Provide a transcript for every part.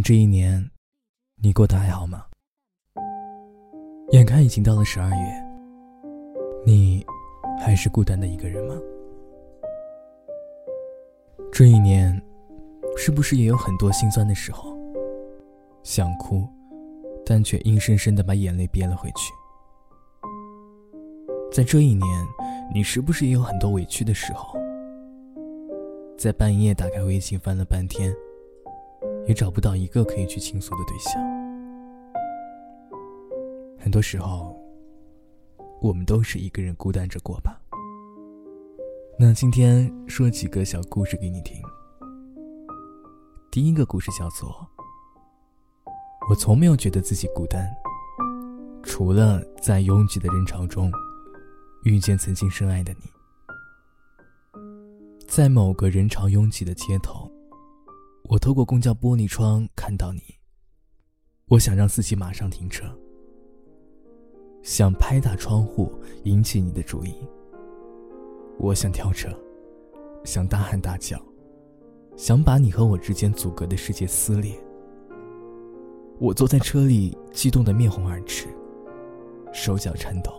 这一年，你过得还好吗？眼看已经到了十二月，你还是孤单的一个人吗？这一年，是不是也有很多心酸的时候？想哭，但却硬生生的把眼泪憋了回去。在这一年，你是不是也有很多委屈的时候？在半夜打开微信翻了半天。也找不到一个可以去倾诉的对象。很多时候，我们都是一个人孤单着过吧。那今天说几个小故事给你听。第一个故事叫做《我从没有觉得自己孤单，除了在拥挤的人潮中遇见曾经深爱的你》。在某个人潮拥挤的街头。我透过公交玻璃窗看到你，我想让司机马上停车，想拍打窗户引起你的注意。我想跳车，想大喊大叫，想把你和我之间阻隔的世界撕裂。我坐在车里，激动的面红耳赤，手脚颤抖，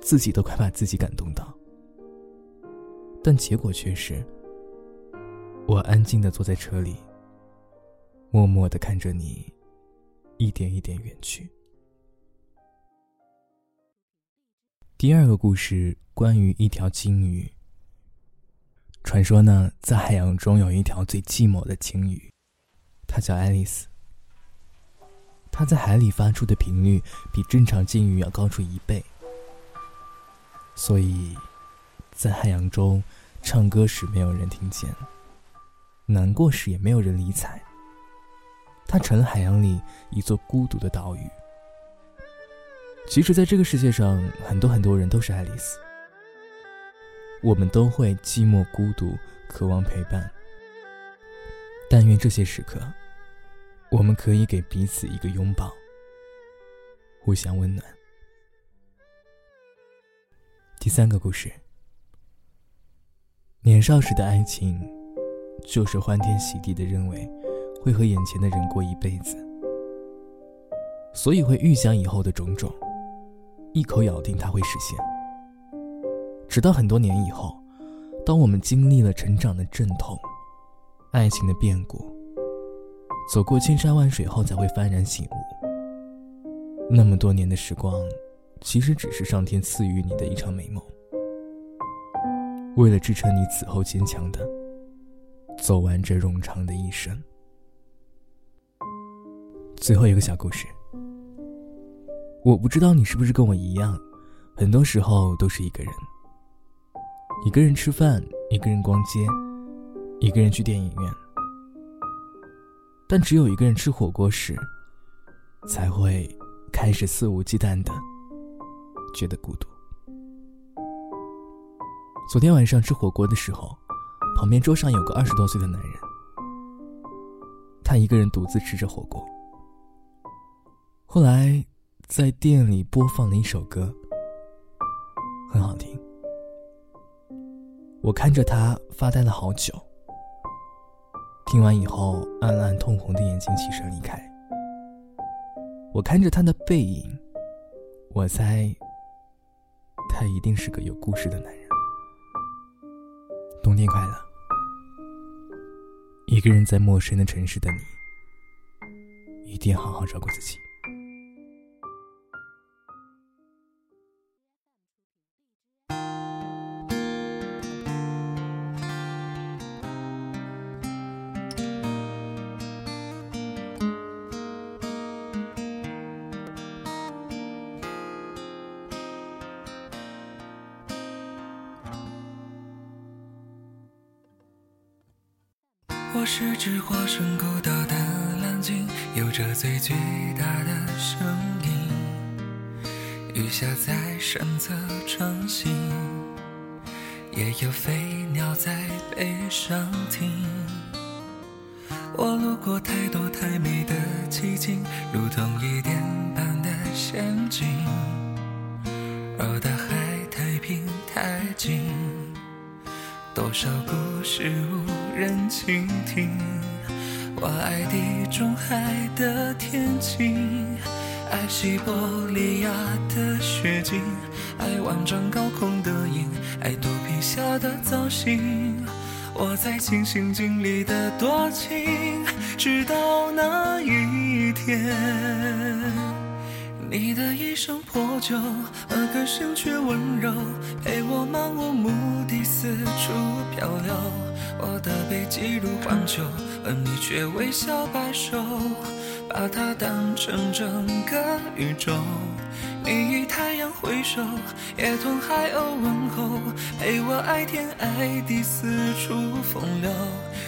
自己都快把自己感动到，但结果却是。我安静的坐在车里，默默的看着你，一点一点远去。第二个故事关于一条鲸鱼。传说呢，在海洋中有一条最寂寞的鲸鱼，它叫爱丽丝。它在海里发出的频率比正常鲸鱼要高出一倍，所以，在海洋中唱歌时没有人听见。难过时也没有人理睬。它成了海洋里一座孤独的岛屿。其实，在这个世界上，很多很多人都是爱丽丝。我们都会寂寞孤独，渴望陪伴。但愿这些时刻，我们可以给彼此一个拥抱，互相温暖。第三个故事：年少时的爱情。就是欢天喜地的认为，会和眼前的人过一辈子，所以会预想以后的种种，一口咬定它会实现。直到很多年以后，当我们经历了成长的阵痛、爱情的变故，走过千山万水后，才会幡然醒悟，那么多年的时光，其实只是上天赐予你的一场美梦。为了支撑你此后坚强的。走完这冗长的一生。最后一个小故事，我不知道你是不是跟我一样，很多时候都是一个人，一个人吃饭，一个人逛街，一个人去电影院，但只有一个人吃火锅时，才会开始肆无忌惮的觉得孤独。昨天晚上吃火锅的时候。旁边桌上有个二十多岁的男人，他一个人独自吃着火锅。后来，在店里播放了一首歌，很好听。我看着他发呆了好久。听完以后，暗暗通红的眼睛起身离开。我看着他的背影，我猜，他一定是个有故事的男人。冬天快乐。一个人在陌生的城市的你，一定好好照顾自己。我是只化身孤岛的蓝鲸，有着最巨大的声音。雨下在身侧穿行，也有飞鸟在背上停。我路过太多太美的奇景，如同一点般的仙境。而大海太平太静，多少故事无人倾听。我爱地中海的天晴，爱西伯利亚的雪景，爱万丈高空的鹰，爱肚皮下的造型。我在尽心尽力的多情，直到那一天，你的一声破旧，而歌声却温柔，陪我漫无目的四处漂流。我的背脊如荒丘，而你却微笑摆手，把它当成整个宇宙。你与太阳挥手，也同海鸥问候，陪我爱天爱地四处风流。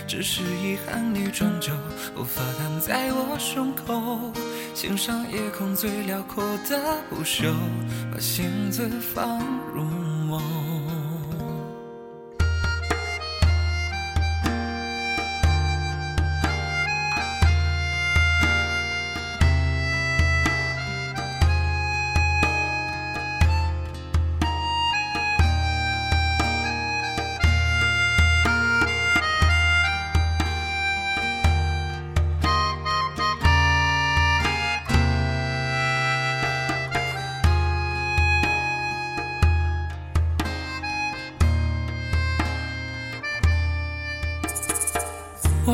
只是遗憾，你终究无法躺在我胸口，欣赏夜空最辽阔的不朽，把星子放入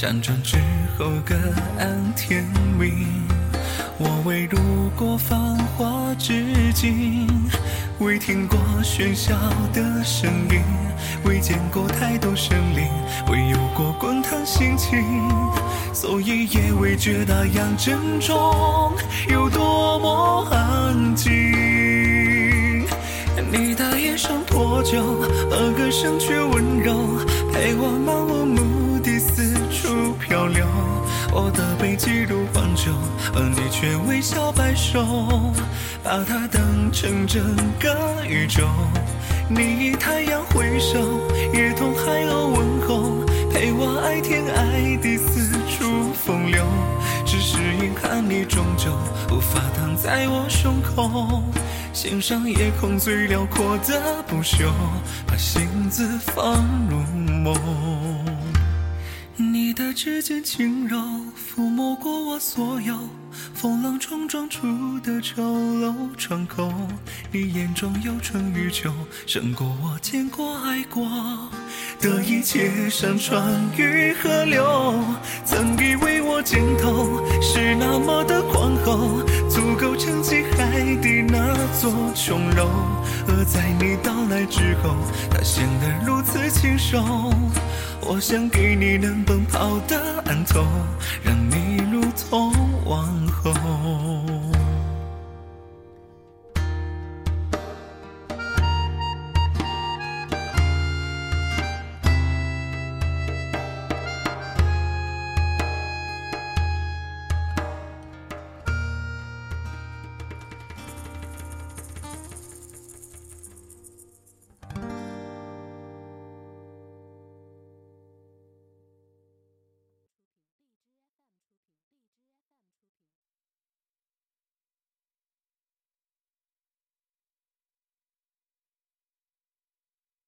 辗转之后各安天命，我未路过繁华之境，未听过喧嚣的声音，未见过太多生灵，未有过滚烫心情，所以也未觉那样珍重有多么安静。你的一声破旧，而歌声却温柔，陪我漫我的背脊如荒丘，而你却微笑摆首，把它当成整个宇宙。你以太阳挥手，也同海鸥问候，陪我爱天爱地四处风流。只是遗憾，你终究无法躺在我胸口，欣赏夜空最辽阔的不朽，把星子放入梦。你的指尖轻柔，抚摸过我所有风浪冲撞出的丑陋窗口。你眼中有春与秋，胜过我见过爱过的一切山川与河流。曾以为我肩头是那么的宽厚，足够撑起海底那座琼楼。而在你到来之后，它显得如此清瘦。我想给你能奔跑的岸头，让你如同王后。